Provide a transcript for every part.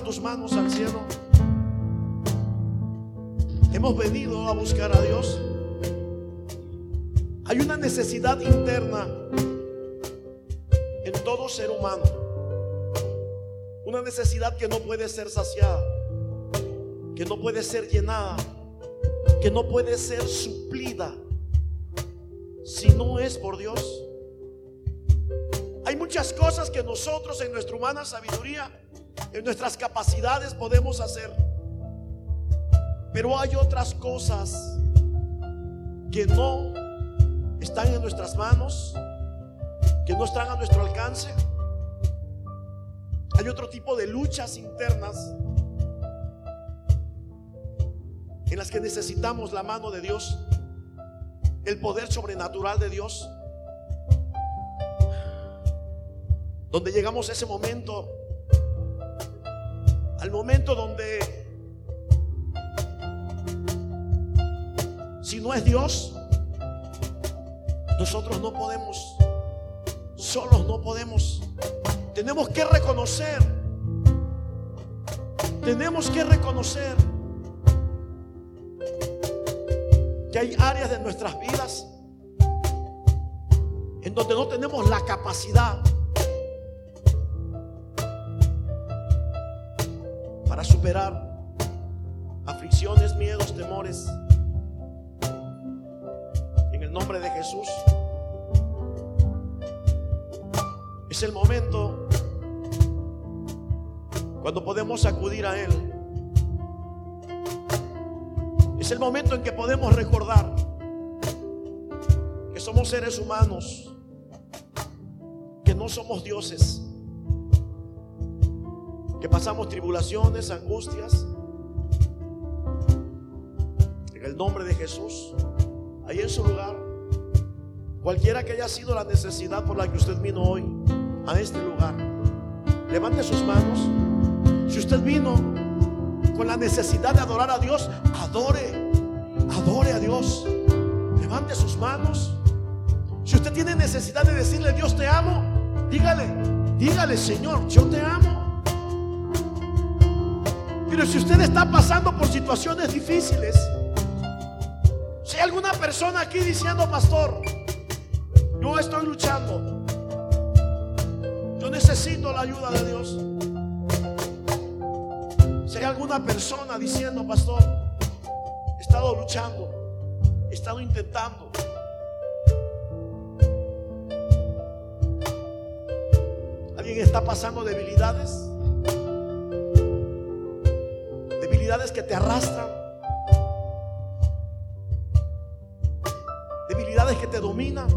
Tus manos al cielo. Hemos venido a buscar a Dios. Hay una necesidad interna en todo ser humano. Una necesidad que no puede ser saciada, que no puede ser llenada, que no puede ser suplida si no es por Dios. Hay muchas cosas que nosotros en nuestra humana sabiduría, en nuestras capacidades podemos hacer. Pero hay otras cosas que no están en nuestras manos, que no están a nuestro alcance. Hay otro tipo de luchas internas en las que necesitamos la mano de Dios, el poder sobrenatural de Dios. Donde llegamos a ese momento, al momento donde si no es Dios, nosotros no podemos, solos no podemos. Tenemos que reconocer, tenemos que reconocer que hay áreas de nuestras vidas en donde no tenemos la capacidad para superar aflicciones, miedos, temores. En el nombre de Jesús. Es el momento cuando podemos acudir a Él. Es el momento en que podemos recordar que somos seres humanos, que no somos dioses, que pasamos tribulaciones, angustias. En el nombre de Jesús, ahí en su lugar, cualquiera que haya sido la necesidad por la que usted vino hoy a este lugar, levante sus manos. Si usted vino con la necesidad de adorar a Dios, adore, adore a Dios. Levante sus manos. Si usted tiene necesidad de decirle, Dios te amo, dígale, dígale, Señor, yo te amo. Pero si usted está pasando por situaciones difíciles, si hay alguna persona aquí diciendo, pastor, yo estoy luchando, yo necesito la ayuda de Dios. Si hay alguna persona diciendo, pastor, he estado luchando, he estado intentando. ¿Alguien está pasando debilidades? Debilidades que te arrastran. Debilidades que te dominan.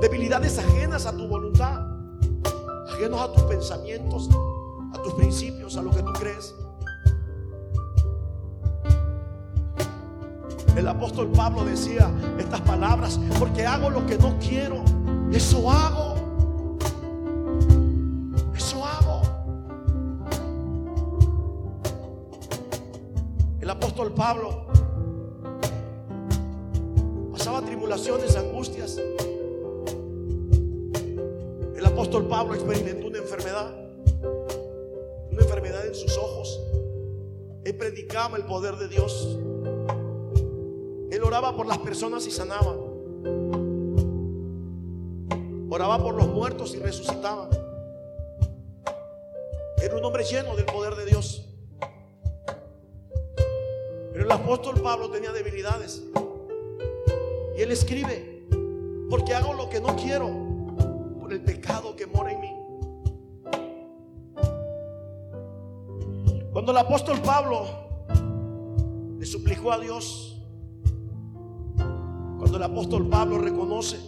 Debilidades ajenas a tu voluntad. Ajenos a tus pensamientos, a tus principios, a lo que tú crees. El apóstol Pablo decía estas palabras, porque hago lo que no quiero, eso hago. Pablo pasaba tribulaciones, angustias. El apóstol Pablo experimentó una enfermedad, una enfermedad en sus ojos. Él predicaba el poder de Dios. Él oraba por las personas y sanaba. Oraba por los muertos y resucitaba. Era un hombre lleno del poder de Dios. El apóstol Pablo tenía debilidades. Y él escribe, porque hago lo que no quiero por el pecado que mora en mí. Cuando el apóstol Pablo le suplicó a Dios, cuando el apóstol Pablo reconoce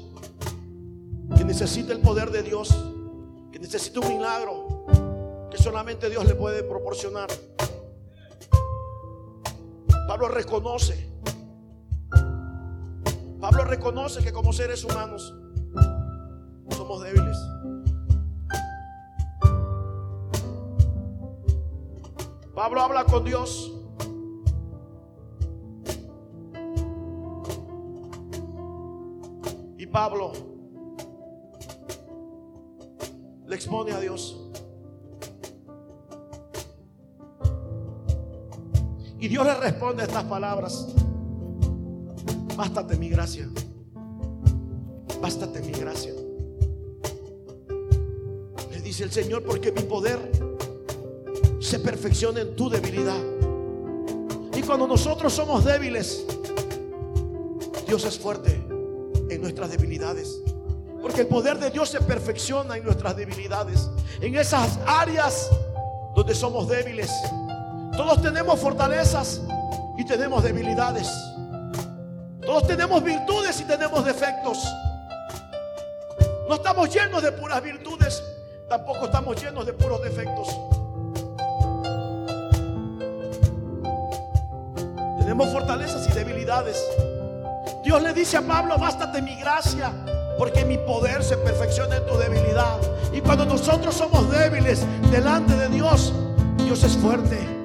que necesita el poder de Dios, que necesita un milagro que solamente Dios le puede proporcionar. Pablo reconoce, Pablo reconoce que como seres humanos somos débiles. Pablo habla con Dios. Y Pablo le expone a Dios. Y Dios le responde estas palabras. Bástate mi gracia. Bástate mi gracia. Le dice el Señor, porque mi poder se perfecciona en tu debilidad. Y cuando nosotros somos débiles, Dios es fuerte en nuestras debilidades. Porque el poder de Dios se perfecciona en nuestras debilidades. En esas áreas donde somos débiles. Todos tenemos fortalezas y tenemos debilidades. Todos tenemos virtudes y tenemos defectos. No estamos llenos de puras virtudes, tampoco estamos llenos de puros defectos. Tenemos fortalezas y debilidades. Dios le dice a Pablo, bástate mi gracia, porque mi poder se perfecciona en tu debilidad. Y cuando nosotros somos débiles delante de Dios, Dios es fuerte.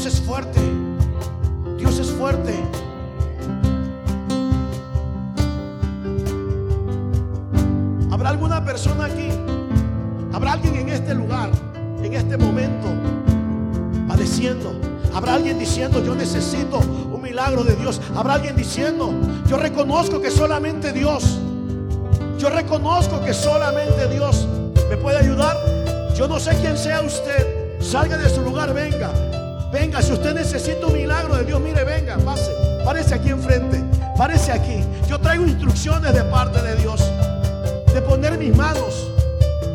Dios es fuerte. Dios es fuerte. ¿Habrá alguna persona aquí? ¿Habrá alguien en este lugar, en este momento, padeciendo? ¿Habrá alguien diciendo, yo necesito un milagro de Dios? ¿Habrá alguien diciendo, yo reconozco que solamente Dios, yo reconozco que solamente Dios me puede ayudar? Yo no sé quién sea usted. Salga de su lugar, venga. Venga, si usted necesita un milagro de Dios, mire, venga, pase. Párese aquí enfrente. Párese aquí. Yo traigo instrucciones de parte de Dios. De poner mis manos.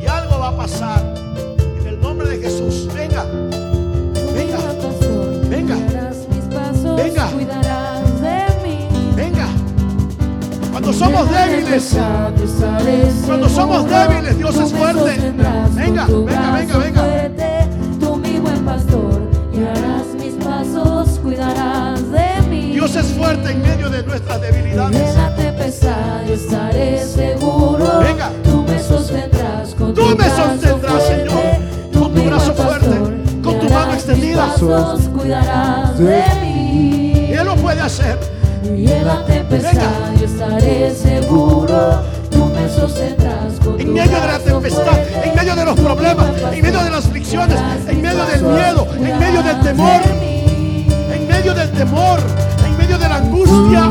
Y algo va a pasar. En el nombre de Jesús. Venga. Venga. Venga. Venga. Venga. Cuando somos débiles. Cuando somos débiles, Dios es fuerte. Venga, venga, venga, venga. Fuerte en medio de nuestras debilidades. tempestad yo estaré seguro. Venga. Tú me sostendrás con Tú tu me sostendrás, fuerte. Señor, Tú, con tu brazo fuerte, pastor, con tu mano extendida. cuidarás de mí. Él lo puede hacer. Tempestad yo estaré seguro. Tú me sostendrás con En tu medio de la tempestad, fuerte. en medio de los problemas, en medio de las aflicciones, en medio del miedo, en medio del temor, en medio del temor, medio de la angustia.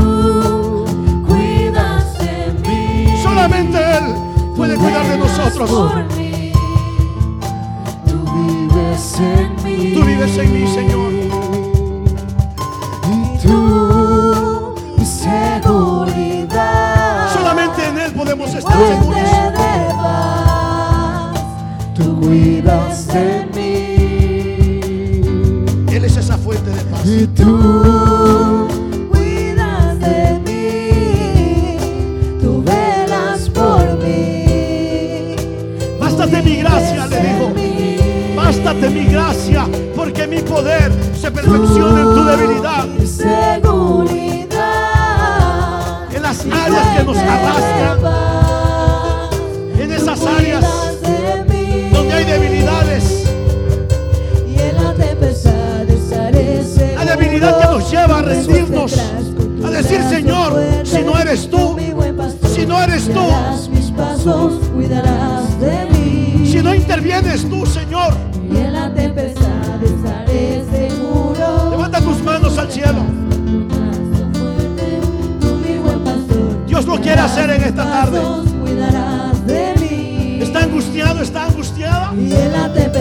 Cuidas de mí. Solamente Él puede cuidar de nosotros. Tú vives en mí. Tú vives en mí, Señor. Y tú, mi seguridad. Solamente en Él podemos estar seguros. de paz. Tú cuidas de mí. Él es esa fuente de paz. Y tú gracia, le dijo. Bástate mi gracia, porque mi poder se perfecciona en tu debilidad. En las áreas que nos arrastran, en esas áreas donde hay debilidades, Y en la debilidad que nos lleva a rendirnos, a decir, Señor, si no eres tú, si no eres tú, guiarás mis pasos, cuidarás de mí. Si no intervienes tú, Señor, Y en la tempestad estaré seguro. levanta tus manos al cielo. Dios lo quiere hacer en esta tarde. ¿Está angustiado? ¿Está angustiada?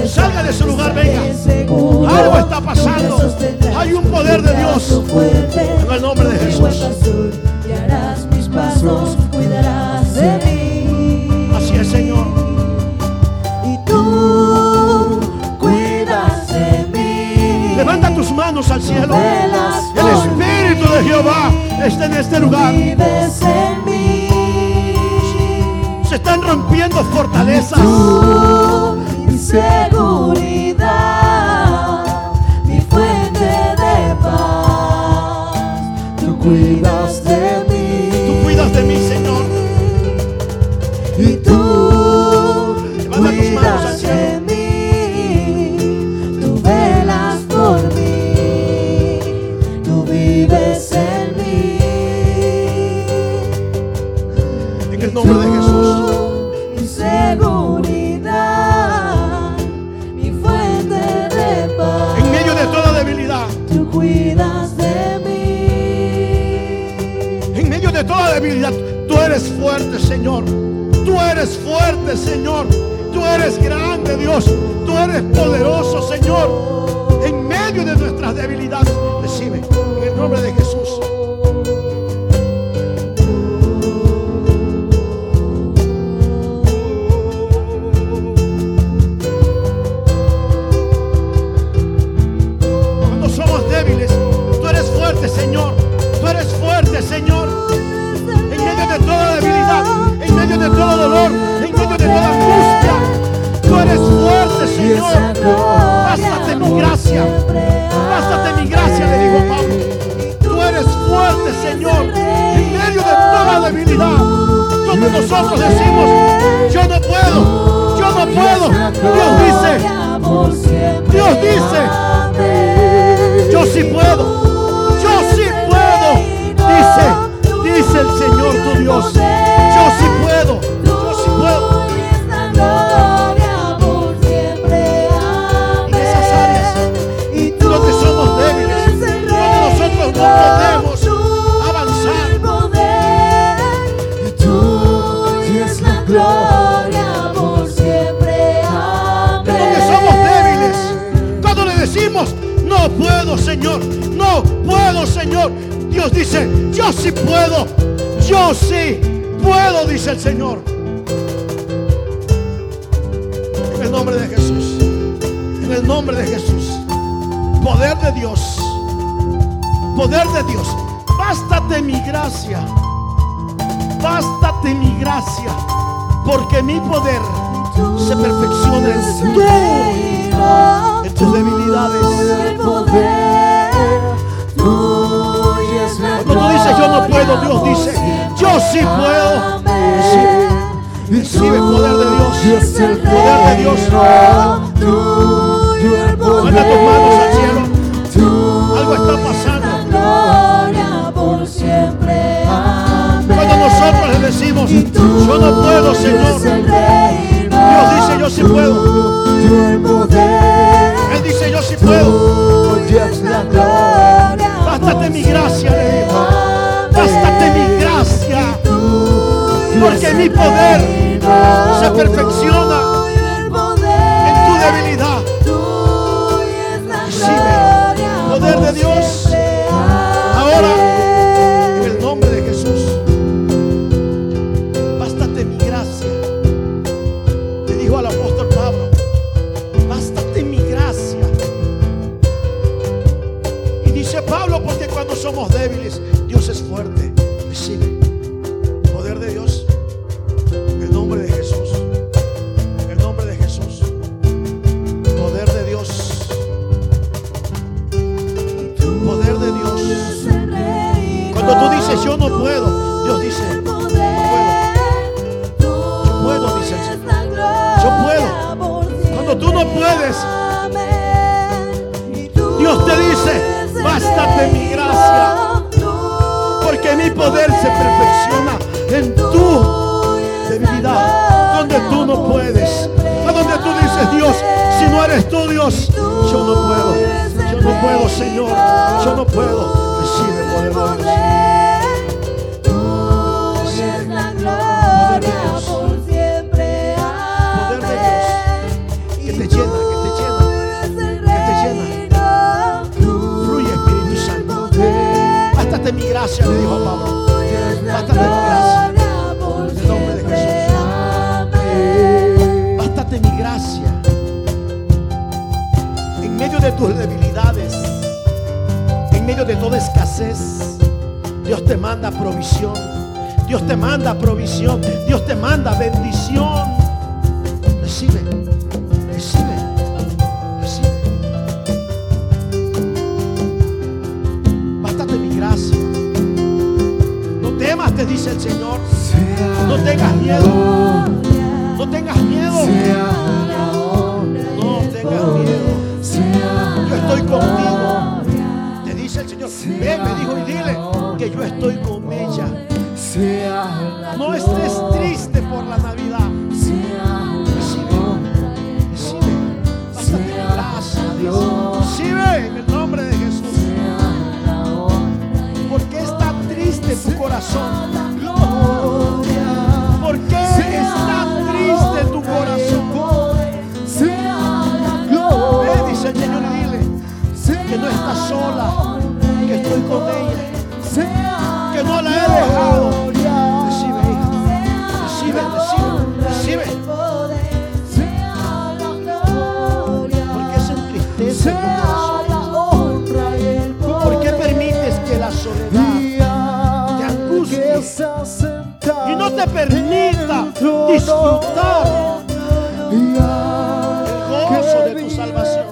Salga de su lugar, venga. Algo está pasando. Hay un poder de Dios. En el nombre de Jesús. Está en este lugar. Se están rompiendo fortalezas. Poderoso, Señor. En medio de nuestras debilidades, recibe en el nombre de Jesús. Dice, yo sí puedo, yo sí puedo. Dice, dice el Señor tu Dios, yo sí puedo, yo sí puedo. En esas áreas donde somos débiles, donde nosotros no podemos avanzar. Puedo, Señor, no puedo, Señor. Dios dice, yo sí puedo, yo sí puedo, dice el Señor. En el nombre de Jesús, en el nombre de Jesús, poder de Dios, poder de Dios, bástate mi gracia, bástate mi gracia, porque mi poder se perfecciona en en tus debilidades. Cuando tú dices yo no puedo, Dios dice yo sí puedo. Recibe, recibe el poder de Dios, el poder de Dios. Manda tus manos al cielo. Algo está pasando. Cuando nosotros le decimos yo no puedo, Señor. Dios dice yo sí puedo. Él dice yo sí puedo. Bástate mi gracia, le dijo. Bástate mi gracia. Porque mi poder se perfecciona Dios, yo no puedo, yo no puedo, Señor, yo no puedo. Recibe poder de Dios. Poder de Dios. Que te llena, que te llena. que te llena. Fluye, Espíritu Santo. Bástate mi gracia, le dijo Pablo. Bástate mi gracia. De tus debilidades, en medio de toda escasez, Dios te manda provisión. Dios te manda provisión. Dios te manda bendición. Que yo estoy con ella. No estés triste por la Navidad. Recibe, recibe. Bástate gracia, Dios. Recibe en el nombre de Jesús. ¿Por qué está triste tu corazón? permita disfrutar el gozo de tu salvación.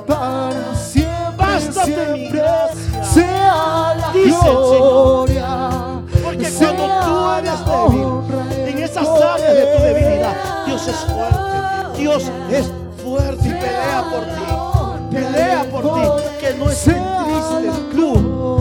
Bástate mi gracia, sea la dice el Señor. Porque cuando tú eres débil, en esas áreas de tu debilidad, Dios es fuerte. Dios es fuerte y pelea por ti. Pelea por ti, que no estés triste, tú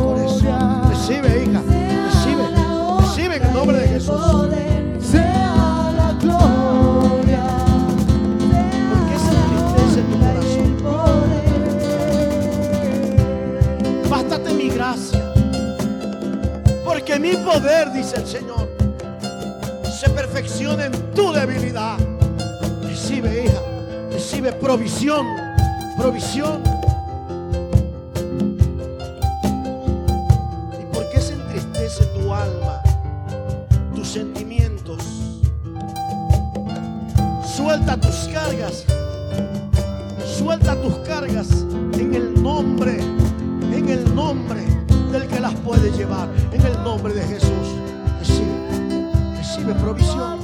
que mi poder, dice el Señor, se perfeccione en tu debilidad. Recibe, hija, recibe provisión, provisión. ¿Y por qué se entristece tu alma, tus sentimientos? Suelta tus cargas, suelta tus cargas en el nombre, en el nombre el que las puede llevar. En el nombre de Jesús, recibe, recibe provisión.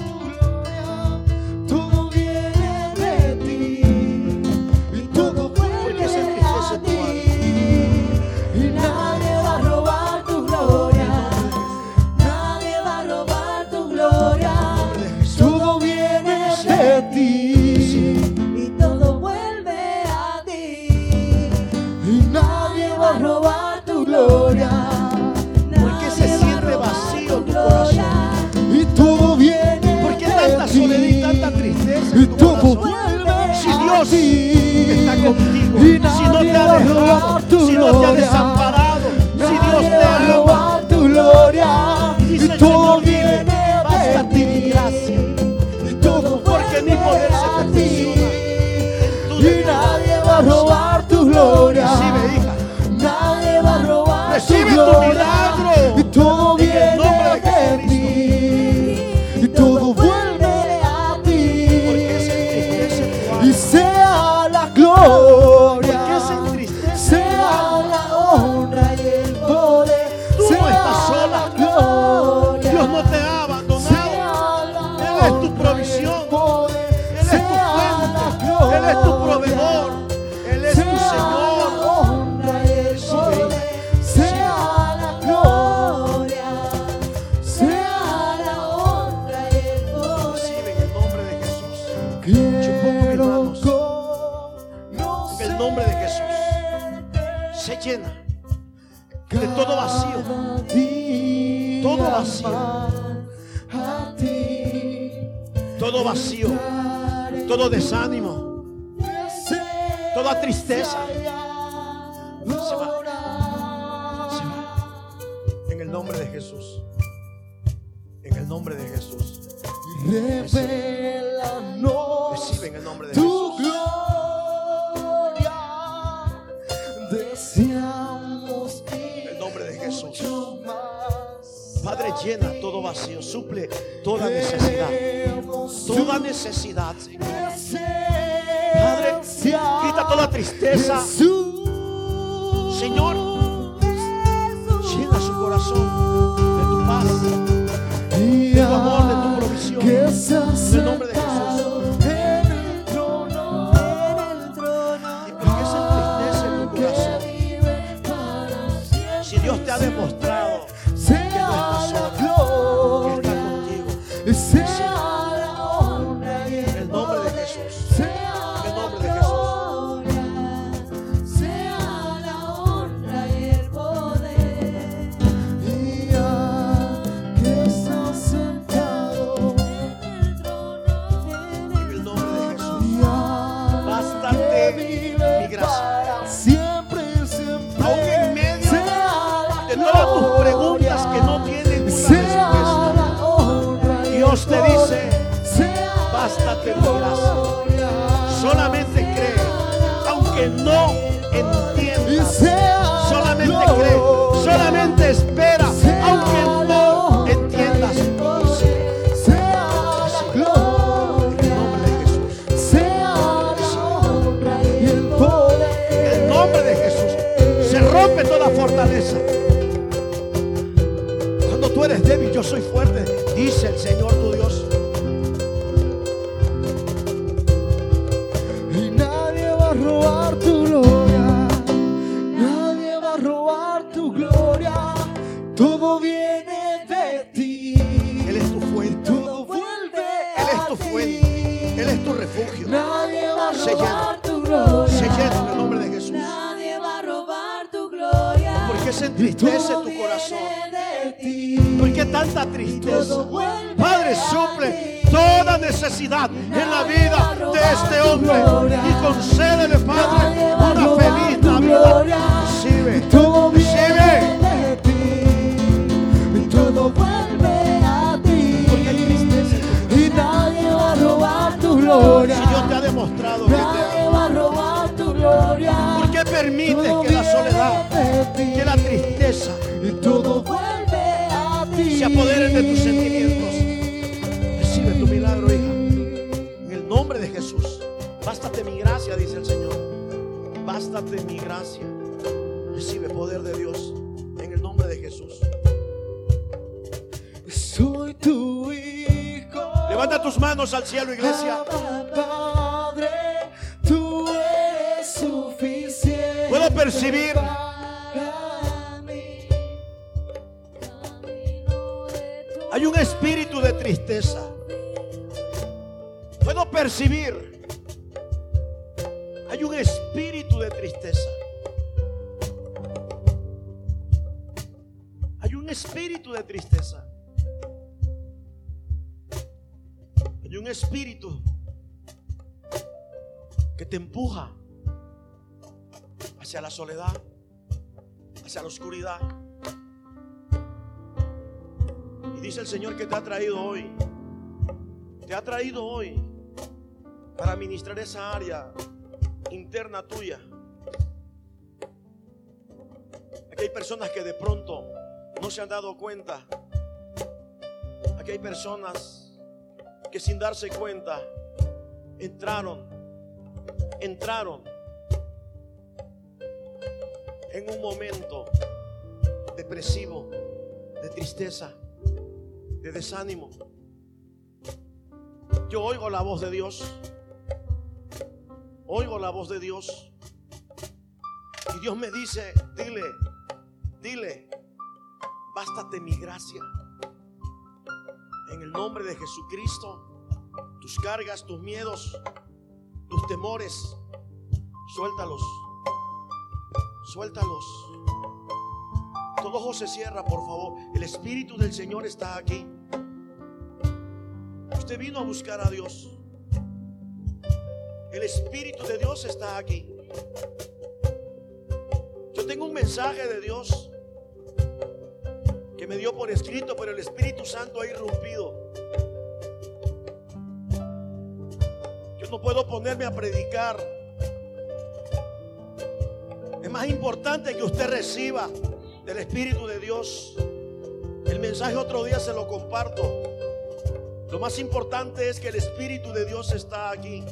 Está contigo. Si no te ha dejado, tu si no te ha desamparado, si Dios te ha robado tu gloria, y todo viene de ti. Y todo porque mi poder se perfecciona. Y nadie va a robar tu gloria. Recibe, hija. Nadie va a robar tu gloria. Recibe tu milagro. desánimo, toda tristeza. tú eres débil, yo soy fuerte, dice el Señor tu Dios. Y nadie va a robar tu gloria, nadie va a robar tu gloria, todo viene de ti. Él es tu fuente, todo. Él es tu fuente, Él es tu refugio. Nadie va a robar tu gloria. Se llena en el nombre de Jesús. Nadie va a robar tu gloria. Porque se entristece tu corazón. ¿Por qué tanta tristeza? Padre, suple toda necesidad en la vida de este hombre y concédele, Padre, una feliz Navidad. Recibe, Todo recibe. Todo vuelve a ti. Y nadie va a robar tu gloria. Si Dios te ha demostrado que te va a robar tu gloria. ¿por qué permites que la soledad, que la tristeza Y todo vuelve. Se apoderen de tus sentimientos? Recibe tu milagro, hija. En el nombre de Jesús. Bástate mi gracia, dice el Señor. Bástate mi gracia. Recibe poder de Dios. En el nombre de Jesús. Soy tu hijo. Levanta tus manos al cielo, iglesia. Padre, tú eres suficiente. Puedo percibir Hay un espíritu de tristeza. Puedo percibir. Hay un espíritu de tristeza. Hay un espíritu de tristeza. Hay un espíritu que te empuja hacia la soledad, hacia la oscuridad. Y dice el Señor que te ha traído hoy. Te ha traído hoy para ministrar esa área interna tuya. Aquí hay personas que de pronto no se han dado cuenta. Aquí hay personas que sin darse cuenta entraron, entraron en un momento depresivo, de tristeza, de desánimo. Yo oigo la voz de Dios. Oigo la voz de Dios. Y Dios me dice, dile, dile, bástate mi gracia. En el nombre de Jesucristo, tus cargas, tus miedos, tus temores, suéltalos. Suéltalos. Todo ojo se cierra, por favor. El Espíritu del Señor está aquí. Usted vino a buscar a Dios. El Espíritu de Dios está aquí. Yo tengo un mensaje de Dios que me dio por escrito, pero el Espíritu Santo ha irrumpido. Yo no puedo ponerme a predicar. Es más importante que usted reciba del Espíritu de Dios. El mensaje otro día se lo comparto. Lo más importante es que el Espíritu de Dios está aquí.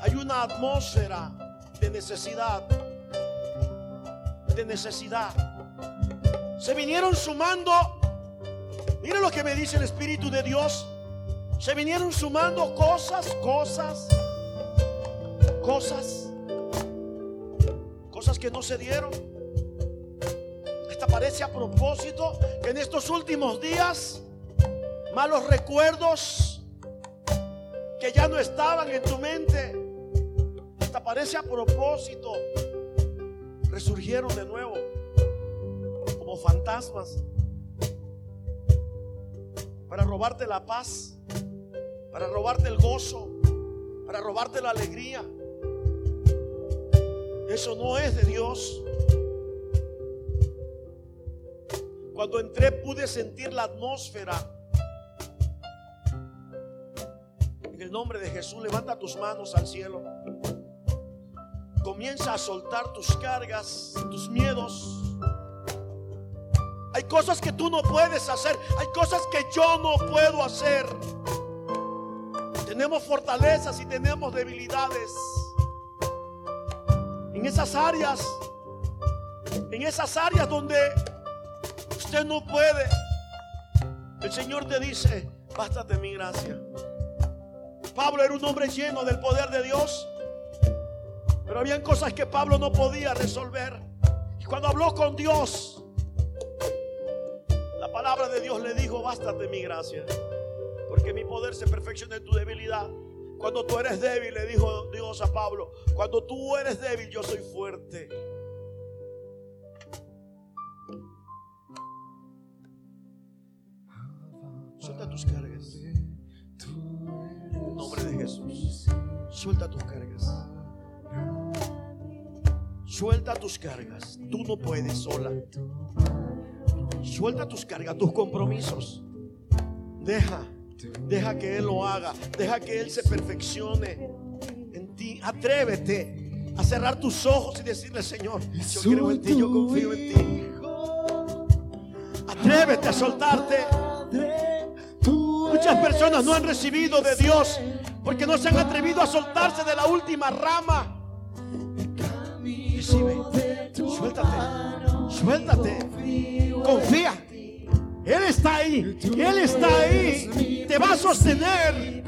Hay una atmósfera de necesidad. De necesidad. Se vinieron sumando. Mira lo que me dice el Espíritu de Dios. Se vinieron sumando cosas, cosas, cosas, cosas que no se dieron. Esta parece a propósito que en estos últimos días malos recuerdos que ya no estaban en tu mente. Hasta parece a propósito. Resurgieron de nuevo como fantasmas para robarte la paz, para robarte el gozo, para robarte la alegría. Eso no es de Dios. Cuando entré pude sentir la atmósfera el nombre de Jesús, levanta tus manos al cielo. Comienza a soltar tus cargas, tus miedos. Hay cosas que tú no puedes hacer. Hay cosas que yo no puedo hacer. Tenemos fortalezas y tenemos debilidades. En esas áreas, en esas áreas donde usted no puede, el Señor te dice, bástate mi gracia. Pablo era un hombre lleno del poder de Dios. Pero habían cosas que Pablo no podía resolver. Y cuando habló con Dios, la palabra de Dios le dijo, bástate mi gracia. Porque mi poder se perfecciona en tu debilidad. Cuando tú eres débil, le dijo Dios a Pablo, cuando tú eres débil, yo soy fuerte. Suelta tus cargas. En el nombre de Jesús. Suelta tus cargas. Suelta tus cargas. Tú no puedes sola. Suelta tus cargas, tus compromisos. Deja, deja que Él lo haga. Deja que Él se perfeccione en ti. Atrévete a cerrar tus ojos y decirle, Señor, yo creo en ti, yo confío en ti. Atrévete a soltarte. Muchas personas no han recibido de Dios porque no se han atrevido a soltarse de la última rama. Recibe, suéltate, suéltate, confía. Él está ahí, Él está ahí, te va a sostener,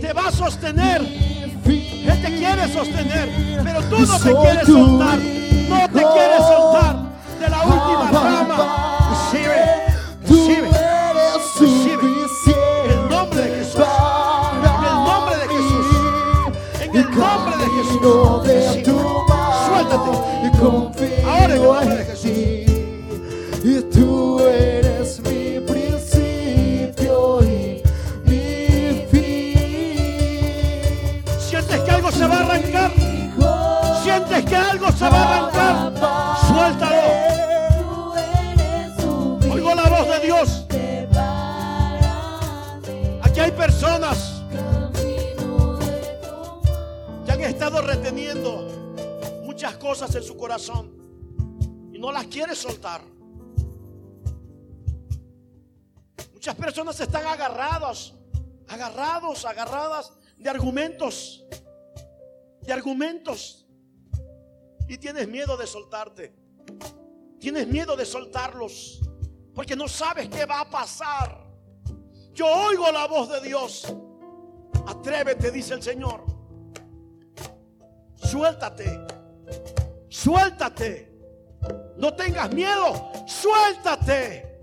te va a sostener. Él te quiere sostener, pero tú no te quieres soltar, no te quieres soltar de la última se va a arrancar. Suéltalo. Oigo la voz de Dios. Aquí hay personas que han estado reteniendo muchas cosas en su corazón y no las quiere soltar. Muchas personas están agarrados, agarrados, agarradas de argumentos, de argumentos. Y tienes miedo de soltarte. Tienes miedo de soltarlos porque no sabes qué va a pasar. Yo oigo la voz de Dios. Atrévete, dice el Señor. Suéltate. Suéltate. No tengas miedo. Suéltate.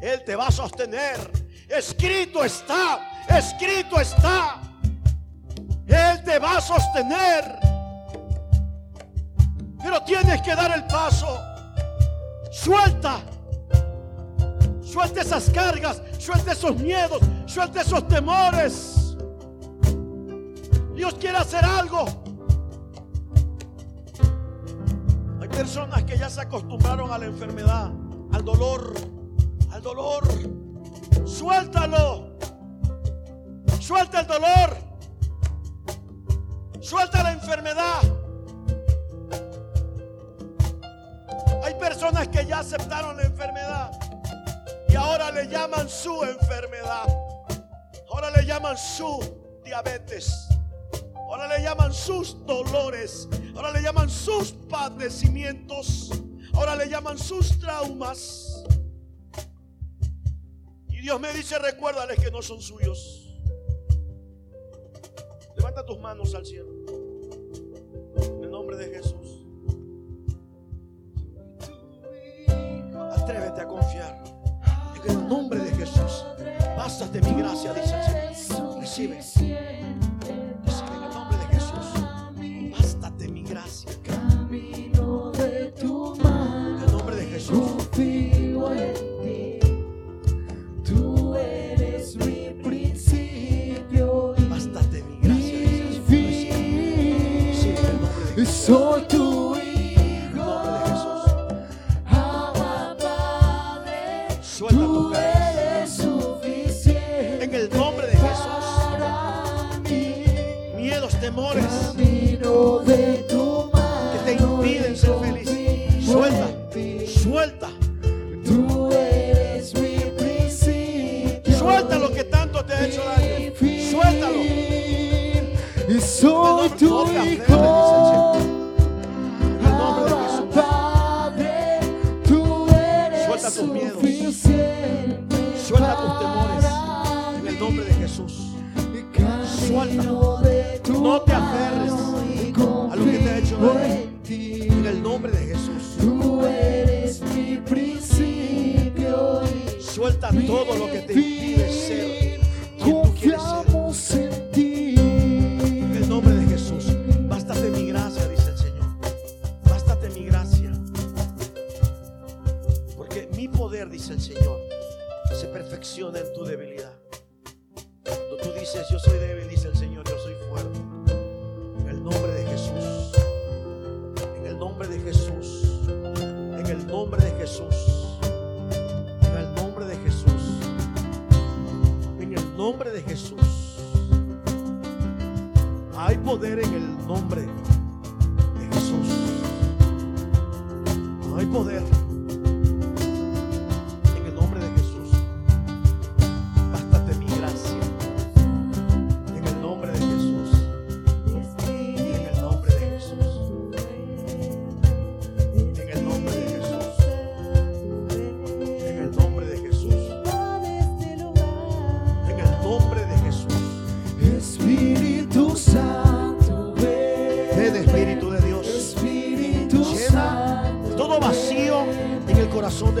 Él te va a sostener. Escrito está. Escrito está. Él te va a sostener. Pero tienes que dar el paso. Suelta. Suelta esas cargas. Suelta esos miedos. Suelta esos temores. Dios quiere hacer algo. Hay personas que ya se acostumbraron a la enfermedad, al dolor, al dolor. Suéltalo. Suelta el dolor. Suelta la enfermedad. Personas que ya aceptaron la enfermedad y ahora le llaman su enfermedad. Ahora le llaman su diabetes. Ahora le llaman sus dolores. Ahora le llaman sus padecimientos. Ahora le llaman sus traumas. Y Dios me dice, recuérdales que no son suyos. Levanta tus manos al cielo. En el nombre de Jesús. Atrévete a confiar. En el nombre de Jesús. Bástate mi gracia, dice el. Recibe.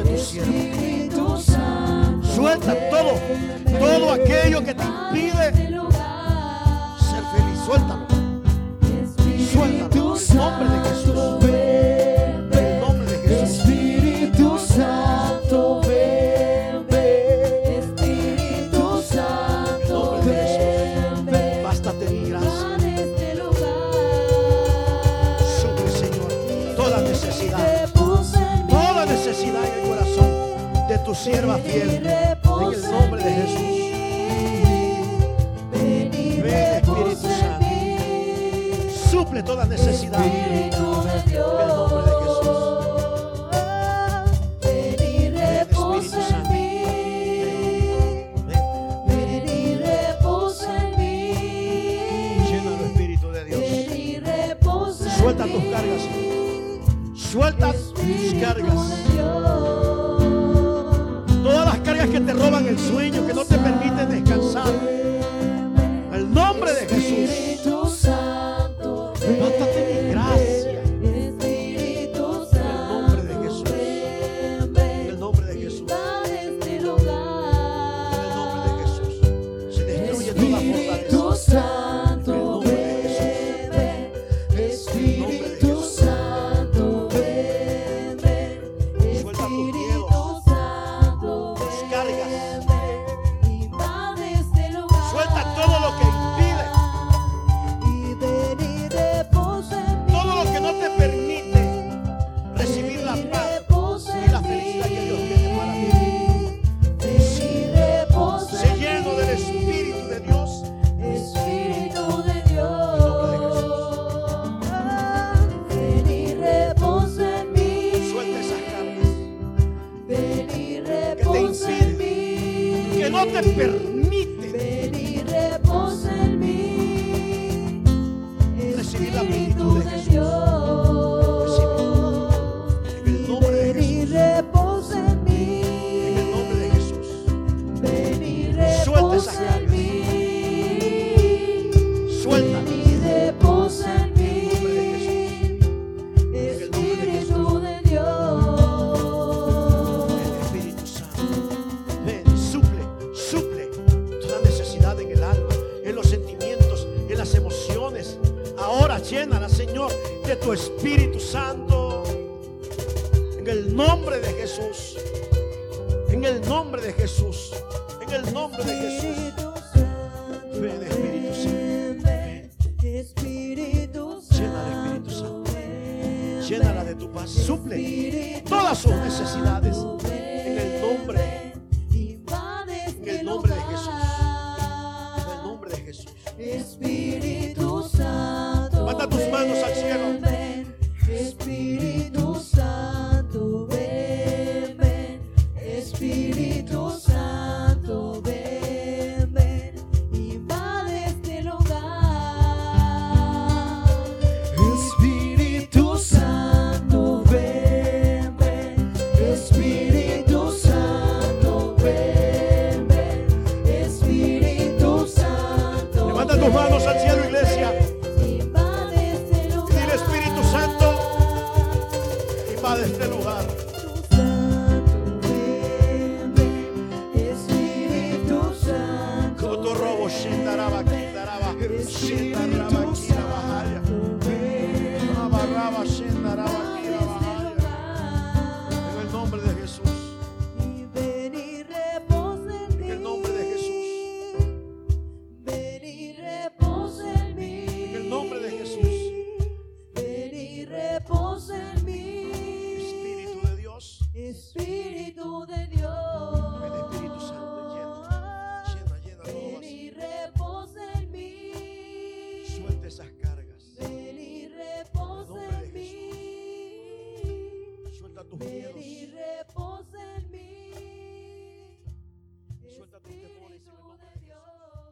de tu siervo. Suelta todo, todo aquello que te impide ser feliz. Suéltalo. Suéltalo. En nombre de Jesús. sierva fiel. En el nombre de Jesús. Ven, Espíritu Santo. Suple toda necesidad. En el nombre de Jesús. Suelta tus cargas. Suelta tus cargas que te roban el sueño, que no te Gracias.